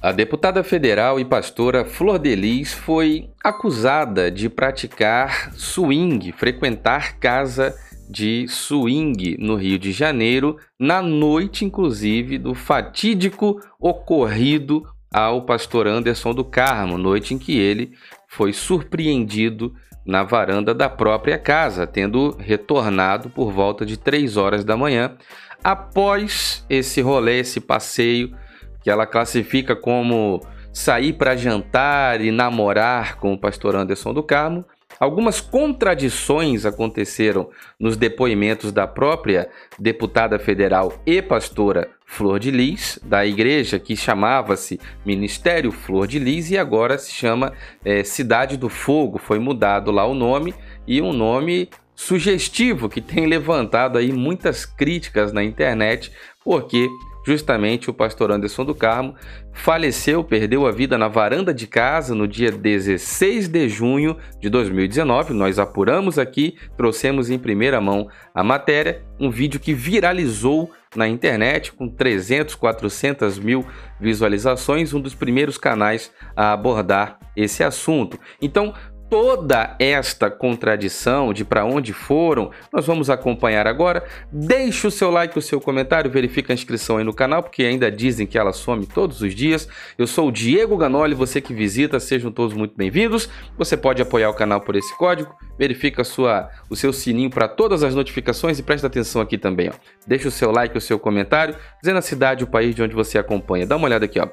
A deputada federal e pastora Flor Delis foi acusada de praticar swing, frequentar casa de swing no Rio de Janeiro, na noite, inclusive, do fatídico ocorrido ao pastor Anderson do Carmo, noite em que ele foi surpreendido na varanda da própria casa, tendo retornado por volta de 3 horas da manhã, após esse rolê, esse passeio que ela classifica como sair para jantar e namorar com o pastor Anderson do Carmo. Algumas contradições aconteceram nos depoimentos da própria deputada federal e pastora Flor de Lis, da igreja que chamava-se Ministério Flor de Lis e agora se chama é, Cidade do Fogo. Foi mudado lá o nome e um nome sugestivo que tem levantado aí muitas críticas na internet, porque justamente o pastor Anderson do Carmo, faleceu, perdeu a vida na varanda de casa no dia 16 de junho de 2019. Nós apuramos aqui, trouxemos em primeira mão a matéria, um vídeo que viralizou na internet com 300, 400 mil visualizações, um dos primeiros canais a abordar esse assunto. Então, toda esta contradição de para onde foram, nós vamos acompanhar agora. Deixe o seu like, o seu comentário, verifique a inscrição aí no canal, porque ainda dizem que ela some todos os dias. Eu sou o Diego Ganoli, você que visita, sejam todos muito bem-vindos. Você pode apoiar o canal por esse código, verifica sua, o seu sininho para todas as notificações e presta atenção aqui também. Ó. Deixe o seu like, o seu comentário, dizendo a cidade, o país de onde você acompanha. Dá uma olhada aqui, ó.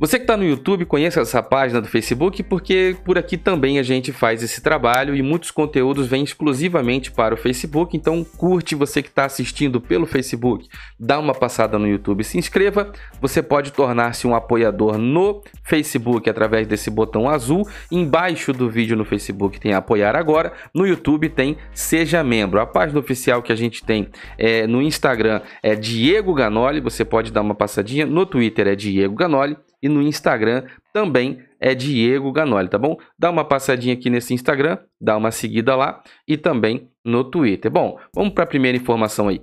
Você que está no YouTube, conheça essa página do Facebook, porque por aqui também a gente faz esse trabalho e muitos conteúdos vêm exclusivamente para o Facebook. Então, curte você que está assistindo pelo Facebook, dá uma passada no YouTube, se inscreva. Você pode tornar-se um apoiador no Facebook através desse botão azul. Embaixo do vídeo no Facebook tem apoiar agora, no YouTube tem seja membro. A página oficial que a gente tem é, no Instagram é Diego Ganoli, você pode dar uma passadinha. No Twitter é Diego Ganoli e no Instagram também é Diego Ganoli, tá bom? Dá uma passadinha aqui nesse Instagram, dá uma seguida lá e também no Twitter. Bom, vamos para a primeira informação aí.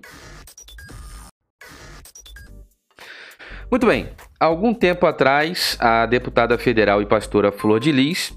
Muito bem, algum tempo atrás, a deputada federal e pastora Flor de Lis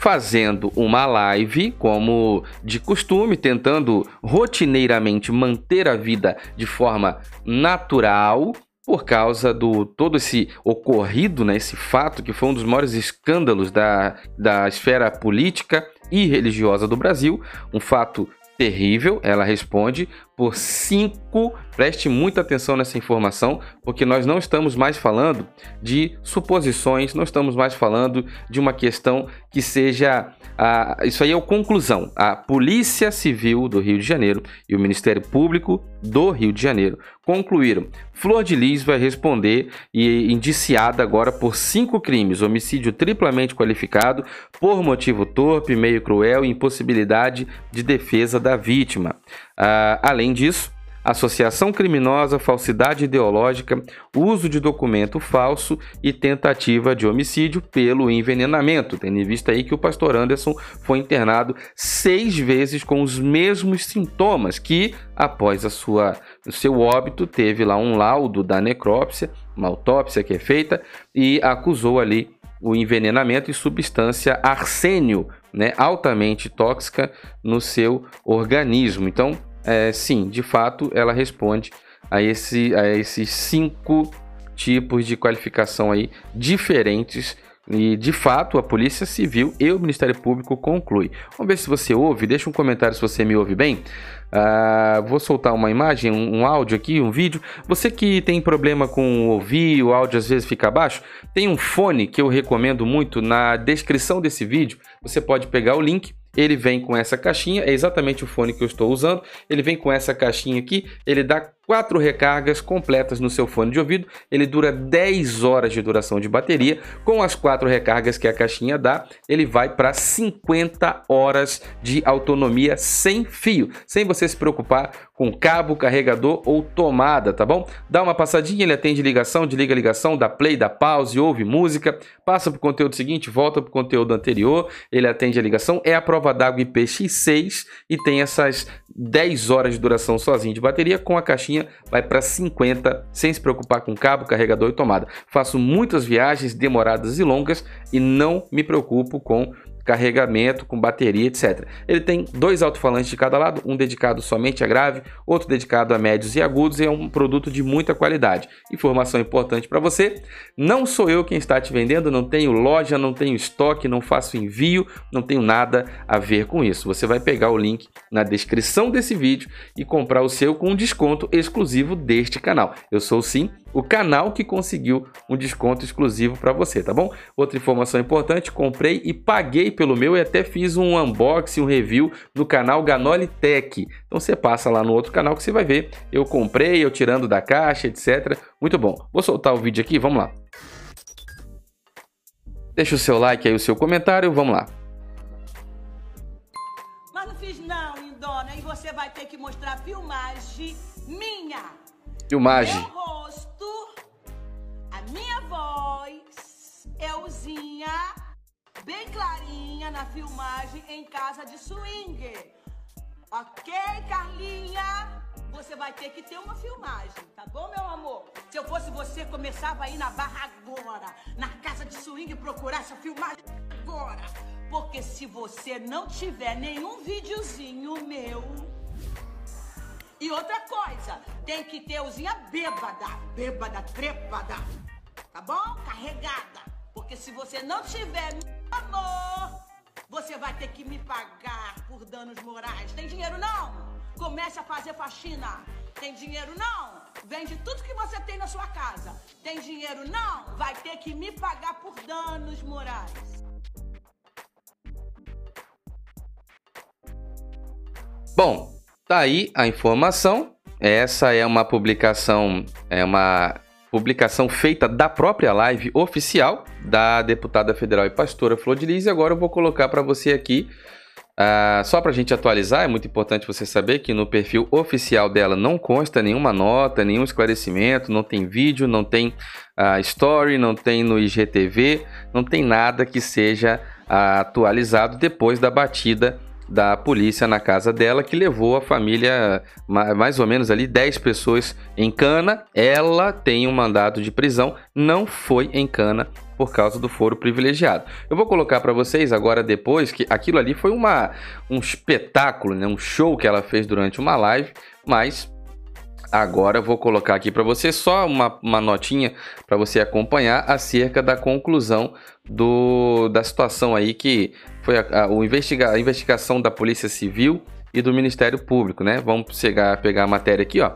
fazendo uma live, como de costume, tentando rotineiramente manter a vida de forma natural, por causa do todo esse ocorrido, né, esse fato que foi um dos maiores escândalos da, da esfera política e religiosa do Brasil, um fato terrível, ela responde por cinco. Preste muita atenção nessa informação, porque nós não estamos mais falando de suposições, não estamos mais falando de uma questão que seja. A, isso aí é a conclusão. A Polícia Civil do Rio de Janeiro e o Ministério Público do Rio de Janeiro concluíram. Flor de Lis vai responder e indiciada agora por cinco crimes: homicídio triplamente qualificado por motivo torpe, meio cruel e impossibilidade de defesa da vítima. Uh, além disso, associação criminosa, falsidade ideológica, uso de documento falso e tentativa de homicídio pelo envenenamento. Tendo em vista aí que o pastor Anderson foi internado seis vezes com os mesmos sintomas, que após a sua, o seu óbito teve lá um laudo da necrópsia, uma autópsia que é feita, e acusou ali o envenenamento e substância arsênio, né, altamente tóxica no seu organismo. Então, é, sim, de fato, ela responde a, esse, a esses cinco tipos de qualificação aí diferentes e de fato a Polícia Civil e o Ministério Público conclui. Vamos ver se você ouve, deixa um comentário se você me ouve bem. Uh, vou soltar uma imagem, um, um, áudio aqui, um vídeo. Você que tem problema com ouvir, o áudio às vezes fica baixo, tem um fone que eu recomendo muito na descrição desse vídeo. Você pode pegar o link ele vem com essa caixinha, é exatamente o fone que eu estou usando. Ele vem com essa caixinha aqui, ele dá quatro recargas completas no seu fone de ouvido. Ele dura 10 horas de duração de bateria. Com as quatro recargas que a caixinha dá, ele vai para 50 horas de autonomia sem fio, sem você se preocupar com cabo, carregador ou tomada, tá bom? Dá uma passadinha, ele atende ligação, desliga ligação, dá play, dá pause, ouve música, passa para o conteúdo seguinte, volta para o conteúdo anterior, ele atende a ligação, é a prova d'água IPX6 e tem essas 10 horas de duração sozinho de bateria com a caixinha vai para 50 sem se preocupar com cabo, carregador e tomada. Faço muitas viagens demoradas e longas e não me preocupo com carregamento com bateria, etc. Ele tem dois alto-falantes de cada lado, um dedicado somente a grave, outro dedicado a médios e agudos, e é um produto de muita qualidade. Informação importante para você: não sou eu quem está te vendendo, não tenho loja, não tenho estoque, não faço envio, não tenho nada a ver com isso. Você vai pegar o link na descrição desse vídeo e comprar o seu com um desconto exclusivo deste canal. Eu sou sim o canal que conseguiu um desconto exclusivo para você, tá bom? Outra informação importante, comprei e paguei pelo meu e até fiz um unboxing, um review no canal Ganoli Tech. Então você passa lá no outro canal que você vai ver. Eu comprei, eu tirando da caixa, etc. Muito bom. Vou soltar o vídeo aqui, vamos lá. Deixa o seu like aí, o seu comentário, vamos lá. Mas não fiz não, lindona, e você vai ter que mostrar filmagem minha. Filmagem. Meu minha voz, euzinha, bem clarinha na filmagem em casa de swing. Ok, Carlinha? Você vai ter que ter uma filmagem, tá bom, meu amor? Se eu fosse você, começava aí na barra agora, na casa de swing, procurar essa filmagem agora. Porque se você não tiver nenhum videozinho meu, e outra coisa, tem que ter usinha bêbada, bêbada, trepada, tá bom? Carregada. Porque se você não tiver, amor, você vai ter que me pagar por danos morais. Tem dinheiro não? Comece a fazer faxina. Tem dinheiro não? Vende tudo que você tem na sua casa. Tem dinheiro não? Vai ter que me pagar por danos morais. Bom, Tá aí a informação. Essa é uma publicação, é uma publicação feita da própria live oficial da deputada federal e pastora Flor de Lis. E agora eu vou colocar para você aqui, uh, só para a gente atualizar, é muito importante você saber que no perfil oficial dela não consta nenhuma nota, nenhum esclarecimento, não tem vídeo, não tem uh, story, não tem no IGTV, não tem nada que seja uh, atualizado depois da batida da polícia na casa dela, que levou a família, mais ou menos ali, 10 pessoas em cana. Ela tem um mandado de prisão, não foi em cana por causa do foro privilegiado. Eu vou colocar para vocês agora depois que aquilo ali foi uma, um espetáculo, né? um show que ela fez durante uma live, mas Agora eu vou colocar aqui para você só uma, uma notinha para você acompanhar acerca da conclusão do, da situação aí que foi a, a, o investiga, a investigação da Polícia Civil e do Ministério Público, né? Vamos chegar, pegar a matéria aqui, ó.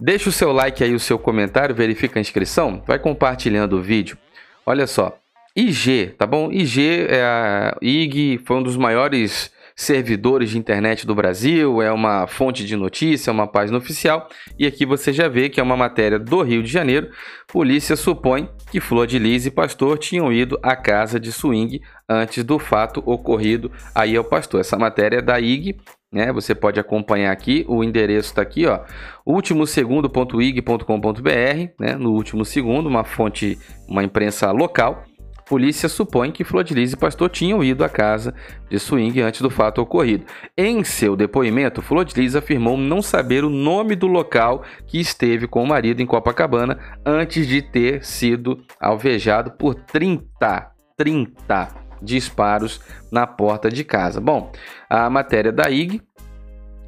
Deixa o seu like aí, o seu comentário, verifica a inscrição, vai compartilhando o vídeo. Olha só, IG, tá bom? IG é a IG, foi um dos maiores servidores de internet do Brasil, é uma fonte de notícia, uma página oficial, e aqui você já vê que é uma matéria do Rio de Janeiro. Polícia supõe que Flor de Lis e Pastor tinham ido à casa de swing antes do fato ocorrido aí ao pastor. Essa matéria é da IG, né? Você pode acompanhar aqui, o endereço está aqui, ó, último segundo.ig.com.br, né? No último segundo, uma fonte, uma imprensa local. Polícia supõe que Flodilize e Pastor tinham ido à casa de swing antes do fato ocorrido. Em seu depoimento, Flodilize afirmou não saber o nome do local que esteve com o marido em Copacabana antes de ter sido alvejado por 30, 30 disparos na porta de casa. Bom, a matéria da IG,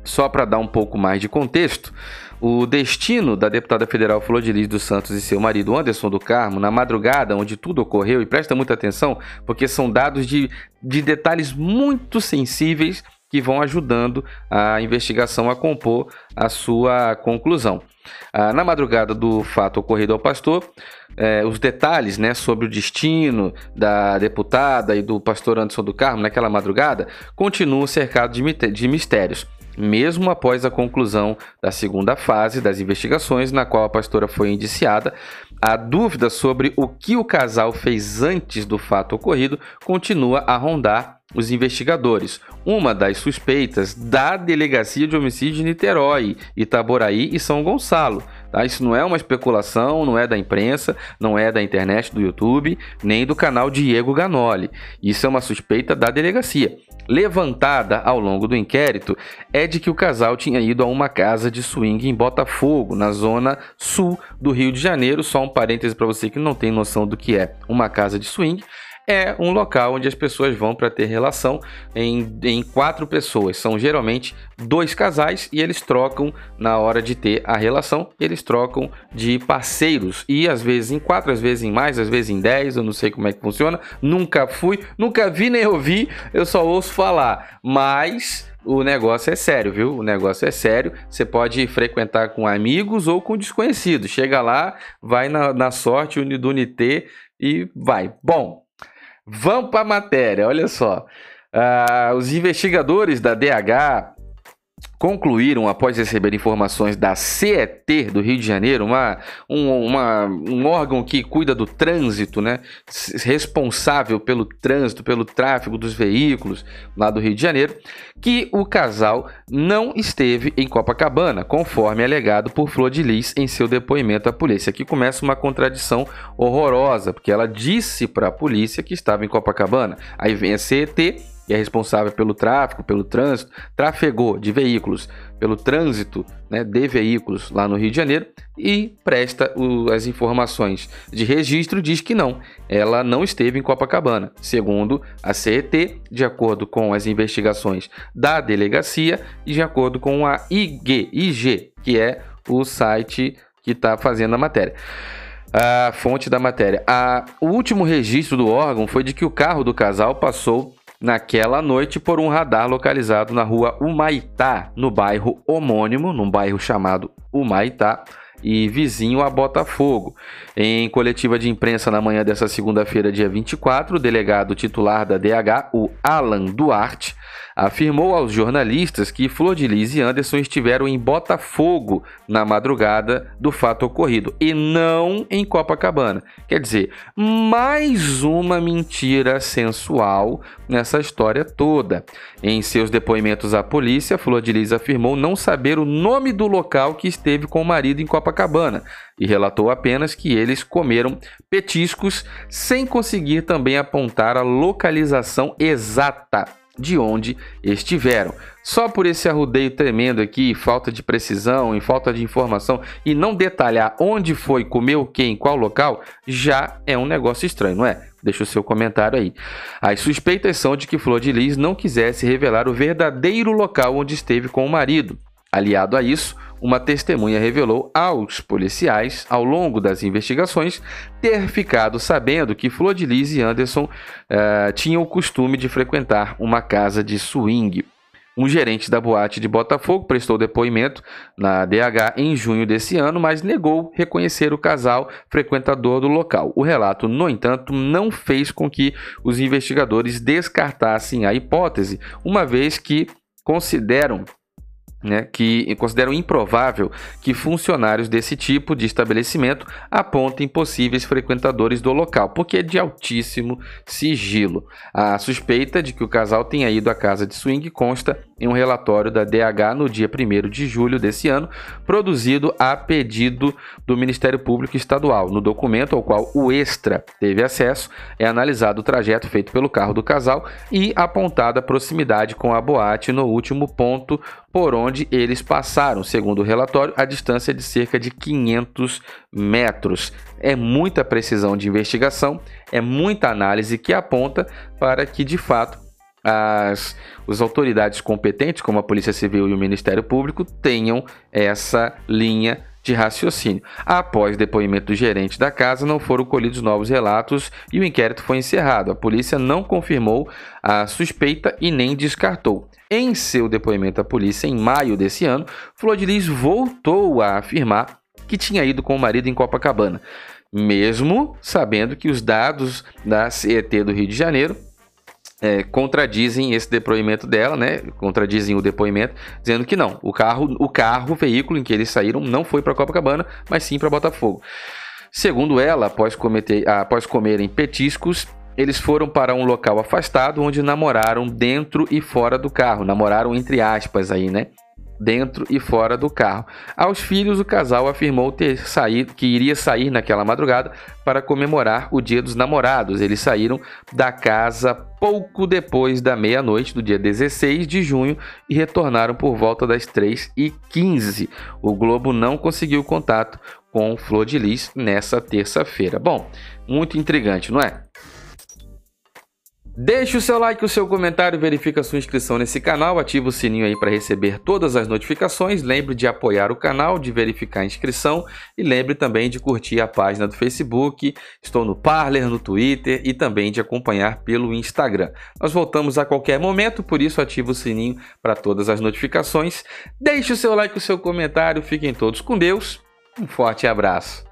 só para dar um pouco mais de contexto, o destino da deputada federal Flor de dos Santos e seu marido Anderson do Carmo, na madrugada onde tudo ocorreu, e presta muita atenção, porque são dados de, de detalhes muito sensíveis que vão ajudando a investigação a compor a sua conclusão. Ah, na madrugada do fato ocorrido ao pastor, eh, os detalhes né, sobre o destino da deputada e do pastor Anderson do Carmo naquela madrugada continuam cercados de, de mistérios mesmo após a conclusão da segunda fase das investigações, na qual a pastora foi indiciada, a dúvida sobre o que o casal fez antes do fato ocorrido continua a rondar os investigadores. Uma das suspeitas da Delegacia de Homicídio de Niterói, Itaboraí e São Gonçalo. Tá? Isso não é uma especulação, não é da imprensa, não é da internet, do YouTube, nem do canal Diego Ganoli. Isso é uma suspeita da delegacia. Levantada ao longo do inquérito é de que o casal tinha ido a uma casa de swing em Botafogo, na zona sul do Rio de Janeiro. Só um parêntese para você que não tem noção do que é uma casa de swing é um local onde as pessoas vão para ter relação em, em quatro pessoas. São geralmente dois casais e eles trocam na hora de ter a relação, eles trocam de parceiros e às vezes em quatro, às vezes em mais, às vezes em dez. Eu não sei como é que funciona, nunca fui, nunca vi nem ouvi, eu só ouço falar, mas o negócio é sério, viu? O negócio é sério. Você pode frequentar com amigos ou com desconhecidos. Chega lá, vai na, na sorte do Unité e vai. Bom, Vamos para a matéria, olha só. Uh, os investigadores da DH concluíram, após receber informações da CET do Rio de Janeiro, uma, um, uma, um órgão que cuida do trânsito, né, responsável pelo trânsito, pelo tráfego dos veículos lá do Rio de Janeiro, que o casal não esteve em Copacabana, conforme alegado por Flor de Lis em seu depoimento à polícia. Aqui começa uma contradição horrorosa, porque ela disse para a polícia que estava em Copacabana. Aí vem a CET que é responsável pelo tráfego, pelo trânsito, trafegou de veículos, pelo trânsito né, de veículos lá no Rio de Janeiro e presta o, as informações de registro, diz que não, ela não esteve em Copacabana. Segundo a CET, de acordo com as investigações da delegacia e de acordo com a IG, IG que é o site que está fazendo a matéria a fonte da matéria. A, o último registro do órgão foi de que o carro do casal passou naquela noite por um radar localizado na rua Humaitá, no bairro homônimo, num bairro chamado Humaitá, e vizinho a Botafogo. Em coletiva de imprensa na manhã dessa segunda-feira, dia 24, o delegado titular da DH, o Alan Duarte, afirmou aos jornalistas que Flor de Lis e Anderson estiveram em Botafogo na madrugada do fato ocorrido e não em Copacabana. Quer dizer, mais uma mentira sensual nessa história toda. Em seus depoimentos à polícia, Flor de Lis afirmou não saber o nome do local que esteve com o marido em Copacabana e relatou apenas que eles comeram petiscos sem conseguir também apontar a localização exata de onde estiveram. Só por esse arrudeio tremendo aqui, falta de precisão e falta de informação e não detalhar onde foi, comeu quem, qual local, já é um negócio estranho, não é? Deixa o seu comentário aí. As suspeitas são de que Flor de Lis não quisesse revelar o verdadeiro local onde esteve com o marido. Aliado a isso, uma testemunha revelou aos policiais, ao longo das investigações, ter ficado sabendo que Flor de e Anderson uh, tinham o costume de frequentar uma casa de swing. Um gerente da boate de Botafogo prestou depoimento na DH em junho desse ano, mas negou reconhecer o casal frequentador do local. O relato, no entanto, não fez com que os investigadores descartassem a hipótese, uma vez que consideram né, que consideram improvável que funcionários desse tipo de estabelecimento apontem possíveis frequentadores do local, porque é de altíssimo sigilo. A suspeita de que o casal tenha ido à casa de swing consta em um relatório da DH no dia 1 de julho desse ano, produzido a pedido do Ministério Público Estadual. No documento ao qual o Extra teve acesso, é analisado o trajeto feito pelo carro do casal e apontada a proximidade com a boate no último ponto por onde eles passaram. Segundo o relatório, a distância é de cerca de 500 metros. É muita precisão de investigação, é muita análise que aponta para que de fato as, as autoridades competentes, como a Polícia Civil e o Ministério Público, tenham essa linha de raciocínio. Após depoimento do gerente da casa, não foram colhidos novos relatos e o inquérito foi encerrado. A polícia não confirmou a suspeita e nem descartou. Em seu depoimento à polícia em maio desse ano, Flor de Lis voltou a afirmar que tinha ido com o marido em Copacabana, mesmo sabendo que os dados da CET do Rio de Janeiro é, contradizem esse depoimento dela, né? Contradizem o depoimento, dizendo que não, o carro, o carro, o veículo em que eles saíram não foi para Copacabana, mas sim para Botafogo. Segundo ela, após, cometer, após comerem petiscos, eles foram para um local afastado onde namoraram dentro e fora do carro, namoraram entre aspas aí, né? Dentro e fora do carro. Aos filhos, o casal afirmou ter saído, que iria sair naquela madrugada para comemorar o Dia dos Namorados. Eles saíram da casa pouco depois da meia-noite do dia 16 de junho e retornaram por volta das 3h15. O Globo não conseguiu contato com Flor de Lis nessa terça-feira. Bom, muito intrigante, não é? Deixe o seu like, o seu comentário, verifique a sua inscrição nesse canal, ative o sininho aí para receber todas as notificações. Lembre de apoiar o canal, de verificar a inscrição e lembre também de curtir a página do Facebook. Estou no Parler, no Twitter e também de acompanhar pelo Instagram. Nós voltamos a qualquer momento, por isso ative o sininho para todas as notificações. Deixe o seu like, o seu comentário, fiquem todos com Deus. Um forte abraço.